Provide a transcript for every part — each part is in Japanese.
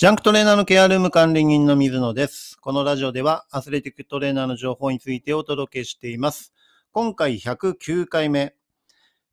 ジャンクトレーナーのケアルーム管理人の水野です。このラジオではアスレティックトレーナーの情報についてお届けしています。今回109回目、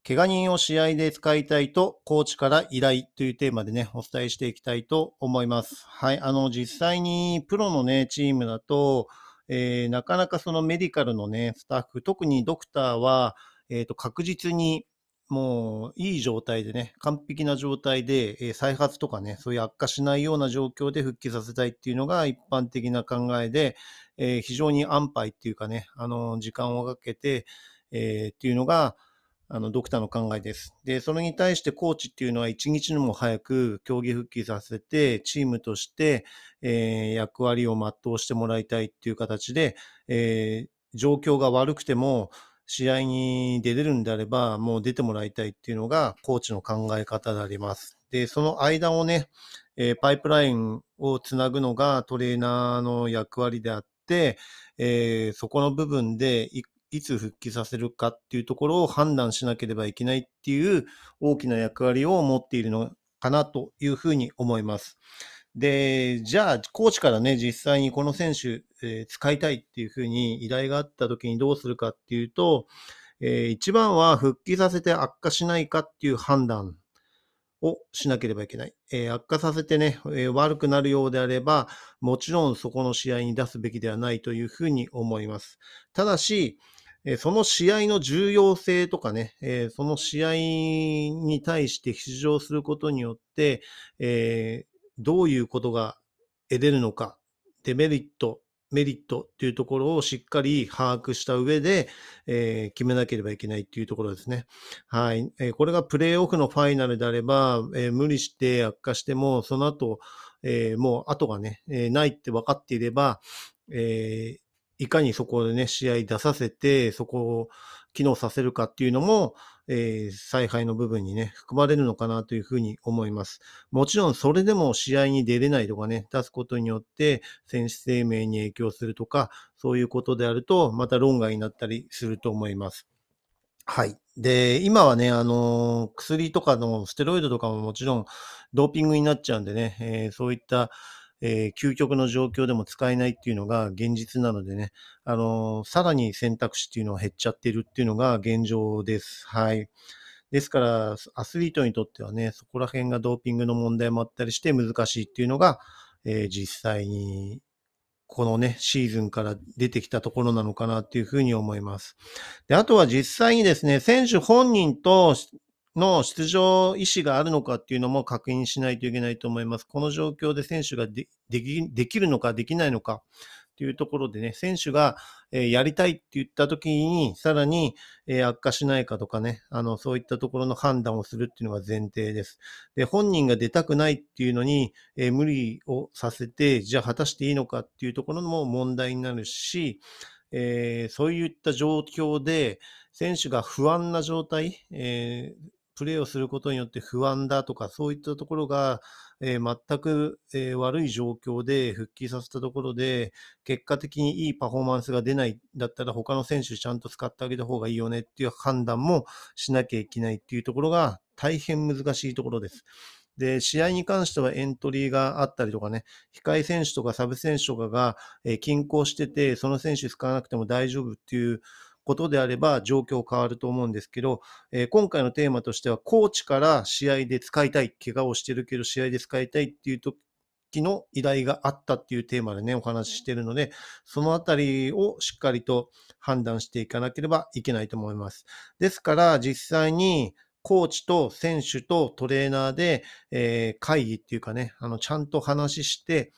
怪我人を試合で使いたいとコーチから依頼というテーマでね、お伝えしていきたいと思います。はい、あの実際にプロのね、チームだと、えーなかなかそのメディカルのね、スタッフ、特にドクターは、えーと確実にもういい状態でね、完璧な状態で、えー再発とかね、そういう悪化しないような状況で復帰させたいっていうのが一般的な考えで、えー非常に安牌っていうかね、あの、時間をかけて、えーっていうのが、あの、ドクターの考えです。で、それに対してコーチっていうのは一日でも早く競技復帰させて、チームとして、えー役割を全うしてもらいたいっていう形で、えー状況が悪くても、試合に出れるんであれば、もう出てもらいたいっていうのが、コーチの考え方であります。で、その間をね、えーパイプラインをつなぐのがトレーナーの役割であって、えーそこの部分でいいつ復帰させるかっていうところを判断しなければいけないっていう大きな役割を持っているのかなというふうに思います。で、じゃあ、コーチからね、実際にこの選手、えー使いたいっていうふうに依頼があった時にどうするかっていうと、えー一番は復帰させて悪化しないかっていう判断をしなければいけない。えー悪化させてね、え悪くなるようであれば、もちろんそこの試合に出すべきではないというふうに思います。ただし、えその試合の重要性とかね、えその試合に対して出場することによって、えーどういうことが得れるのか、デメリット、メリットっていうところをしっかり把握した上で、えー決めなければいけないっていうところですね。はい。えーこれがプレーオフのファイナルであれば、えー無理して悪化しても、その後、えもう後がね、えないって分かっていれば、えいかにそこでね、試合出させて、そこを機能させるかっていうのも、えー采配の部分にね、含まれるのかなというふうに思います。もちろんそれでも試合に出れないとかね、出すことによって選手生命に影響するとか、そういうことであると、また論外になったりすると思います。はい。で、今はね、あの、薬とかのステロイドとかももちろんドーピングになっちゃうんでね、えーそういった、えー究極の状況でも使えないっていうのが現実なのでね、あの、さらに選択肢っていうのは減っちゃってるっていうのが現状です。はい。ですから、アスリートにとってはね、そこら辺がドーピングの問題もあったりして難しいっていうのが、えー実際に、このね、シーズンから出てきたところなのかなっていうふうに思います。で、あとは実際にですね、選手本人との出場意思があるのかっていうのも確認しないといけないと思います。この状況で選手ができできるのかできないのかっていうところでね、選手が、えーやりたいって言った時に、さらに、えー悪化しないかとかね、あの、そういったところの判断をするっていうのが前提です。で、本人が出たくないっていうのに、えー無理をさせて、じゃあ果たしていいのかっていうところも問題になるし、えーそういった状況で、選手が不安な状態、えープレーをすることによって不安だとか、そういったところが、えー全く、えー悪い状況で復帰させたところで、結果的にいいパフォーマンスが出ないだったら、他の選手ちゃんと使ってあげた方がいいよねっていう判断もしなきゃいけないっていうところが大変難しいところです。で、試合に関してはエントリーがあったりとかね、控え選手とかサブ選手とかが、えー均衡してて、その選手使わなくても大丈夫っていうことであれば状況変わると思うんですけど、えー今回のテーマとしては、コーチから試合で使いたい、怪我をしてるけど試合で使いたいっていう時の依頼があったっていうテーマでね、お話ししてるので、そのあたりをしっかりと判断していかなければいけないと思います。ですから、実際にコーチと選手とトレーナーで、えー会議っていうかね、あの、ちゃんと話して、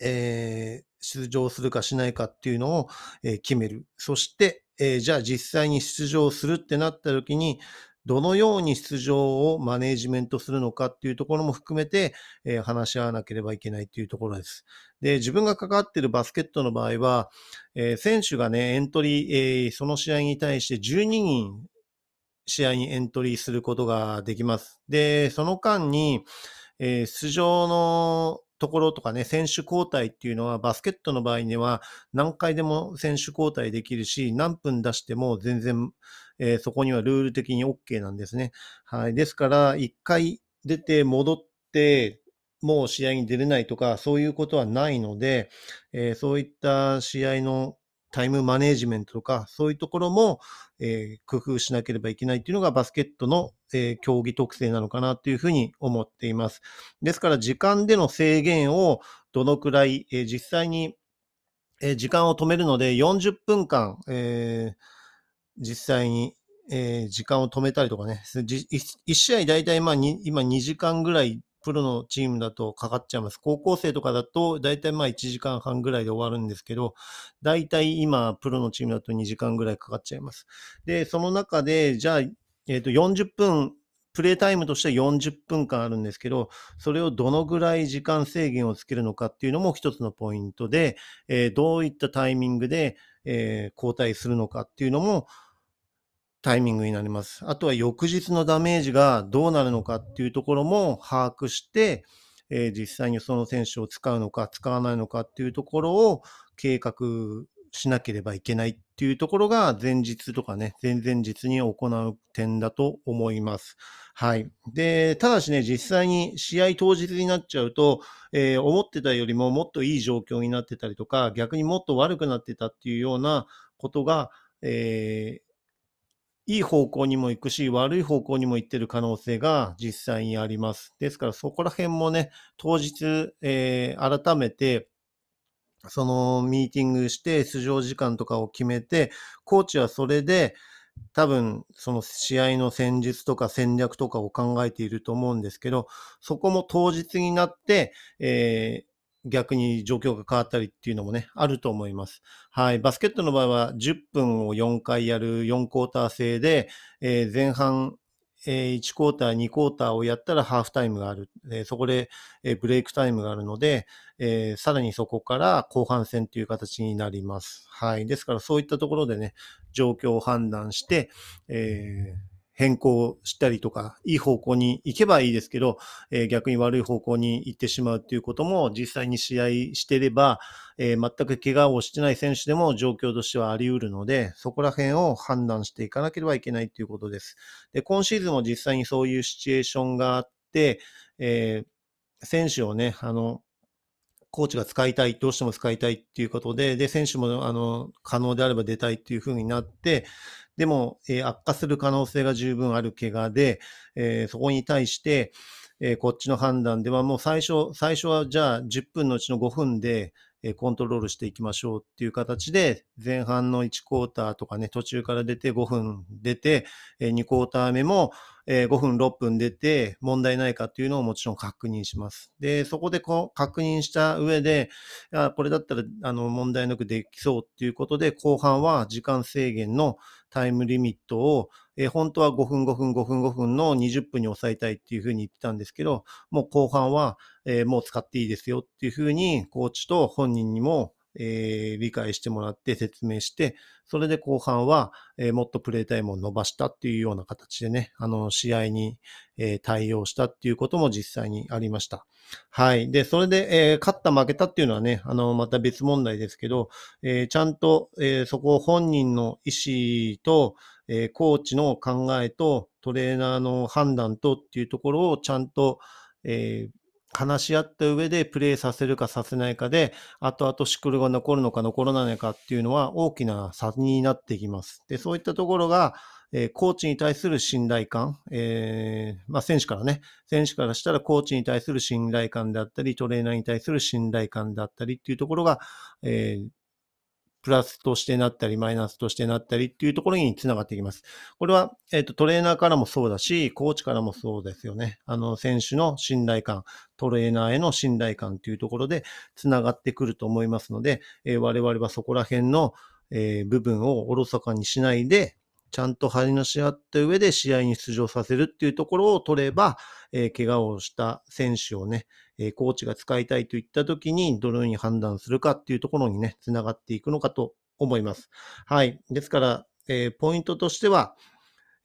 えー出場するかしないかっていうのを、えー決める。そして、えーじゃあ実際に出場するってなった時に、どのように出場をマネージメントするのかっていうところも含めて、えー話し合わなければいけないっていうところです。で、自分が関わっているバスケットの場合は、えー選手がね、エントリー、えーその試合に対して12人試合にエントリーすることができます。で、その間に、えー出場のところとかね、選手交代っていうのは、バスケットの場合には何回でも選手交代できるし、何分出しても全然、えーそこにはルール的に OK なんですね。はい。ですから、1回出て戻って、もう試合に出れないとか、そういうことはないので、えー、そういった試合のタイムマネジメントとか、そういうところも、えー、工夫しなければいけないっていうのがバスケットの、えー、競技特性なのかなというふうに思っています。ですから、時間での制限をどのくらい、えー、実際に、え、時間を止めるので40分間、え、実際に、え、時間を止めたりとかね、1試合大体まあ今2時間ぐらいプロのチームだとかかっちゃいます。高校生とかだと、だいたいまあ1時間半ぐらいで終わるんですけど、だいたい今、プロのチームだと2時間ぐらいかかっちゃいます。で、その中で、じゃあ、えっ、ー、と、40分、プレイタイムとしては40分間あるんですけど、それをどのぐらい時間制限をつけるのかっていうのも一つのポイントで、えー、どういったタイミングで、えー、交代するのかっていうのも、タイミングになります。あとは翌日のダメージがどうなるのかっていうところも把握して、えー、実際にその選手を使うのか使わないのかっていうところを計画しなければいけないっていうところが前日とかね、前々日に行う点だと思います。はい。で、ただしね、実際に試合当日になっちゃうと、えー、思ってたよりももっといい状況になってたりとか、逆にもっと悪くなってたっていうようなことが、えーいい方向にも行くし、悪い方向にも行ってる可能性が実際にあります。ですからそこら辺もね、当日、えー、改めて、そのミーティングして出場時間とかを決めて、コーチはそれで多分その試合の戦術とか戦略とかを考えていると思うんですけど、そこも当日になって、えー逆に状況が変わったりっていうのもね、あると思います。はい。バスケットの場合は10分を4回やる4クォーター制で、えー、前半、えー、1クォーター、2クォーターをやったらハーフタイムがある。えー、そこで、え、ブレイクタイムがあるので、え、さらにそこから後半戦という形になります。はい。ですからそういったところでね、状況を判断して、えー変更したりとか、いい方向に行けばいいですけど、えー、逆に悪い方向に行ってしまうっていうことも実際に試合してれば、えー、全く怪我をしてない選手でも状況としてはあり得るので、そこら辺を判断していかなければいけないということです。で、今シーズンも実際にそういうシチュエーションがあって、えー、選手をね、あの、コーチが使いたい、どうしても使いたいっていうことで、で、選手も、あの、可能であれば出たいっていうふうになって、でも、えー、悪化する可能性が十分ある怪我で、えー、そこに対して、えー、こっちの判断ではもう最初、最初はじゃあ10分のうちの5分で、コントロールしていきましょうっていう形で、前半の1クォーターとかね、途中から出て5分出て、2クォーター目も、5分、6分出て問題ないかっていうのをもちろん確認します。で、そこでこう確認した上で、あこれだったらあの問題なくできそうっていうことで、後半は時間制限のタイムリミットを、え本当は5分、5分、5分、5分の20分に抑えたいっていうふうに言ってたんですけど、もう後半は、えもう使っていいですよっていうふうに、コーチと本人にもえー、理解してもらって説明して、それで後半は、えー、もっとプレイタイムを伸ばしたっていうような形でね、あの、試合に、えー、対応したっていうことも実際にありました。はい。で、それで、え勝った負けたっていうのはね、あの、また別問題ですけど、えちゃんと、えそこを本人の意思と、えコーチの考えと、トレーナーの判断とっていうところをちゃんと、えー話し合った上でプレイさせるかさせないかで、後々シクルが残るのか残らないかっていうのは大きな差になってきます。で、そういったところが、えー、コーチに対する信頼感、えー、まあ、選手からね、選手からしたらコーチに対する信頼感であったり、トレーナーに対する信頼感であったりっていうところが、えー、プラスとしてなったり、マイナスとしてなったりっていうところにつながっていきます。これは、えっ、ー、と、トレーナーからもそうだし、コーチからもそうですよね。あの、選手の信頼感、トレーナーへの信頼感というところでつながってくると思いますので、えー、我々はそこら辺の、えー、部分をおろそかにしないで、ちゃんと張りのし合った上で試合に出場させるっていうところを取れば、えー、怪我をした選手をね、え、コーチが使いたいといったときにどのように判断するかっていうところにね、つながっていくのかと思います。はい。ですから、え、ポイントとしては、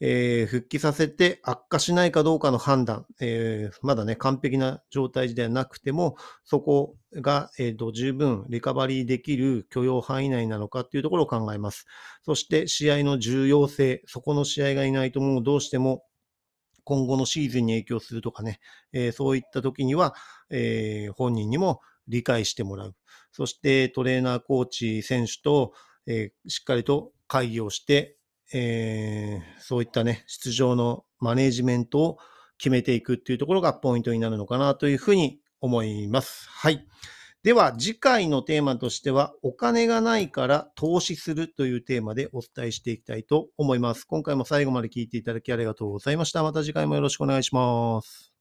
えー、復帰させて悪化しないかどうかの判断、えー、まだね、完璧な状態ではなくても、そこが、えーと、十分リカバリーできる許容範囲内なのかっていうところを考えます。そして、試合の重要性、そこの試合がいないともうどうしても今後のシーズンに影響するとかね、えー、そういった時には、えー、本人にも理解してもらう。そしてトレーナー、コーチ、選手と、えー、しっかりと会議をして、えー、そういったね、出場のマネジメントを決めていくっていうところがポイントになるのかなというふうに思います。はい。では、次回のテーマとしては、お金がないから投資するというテーマでお伝えしていきたいと思います。今回も最後まで聞いていただきありがとうございました。また次回もよろしくお願いします。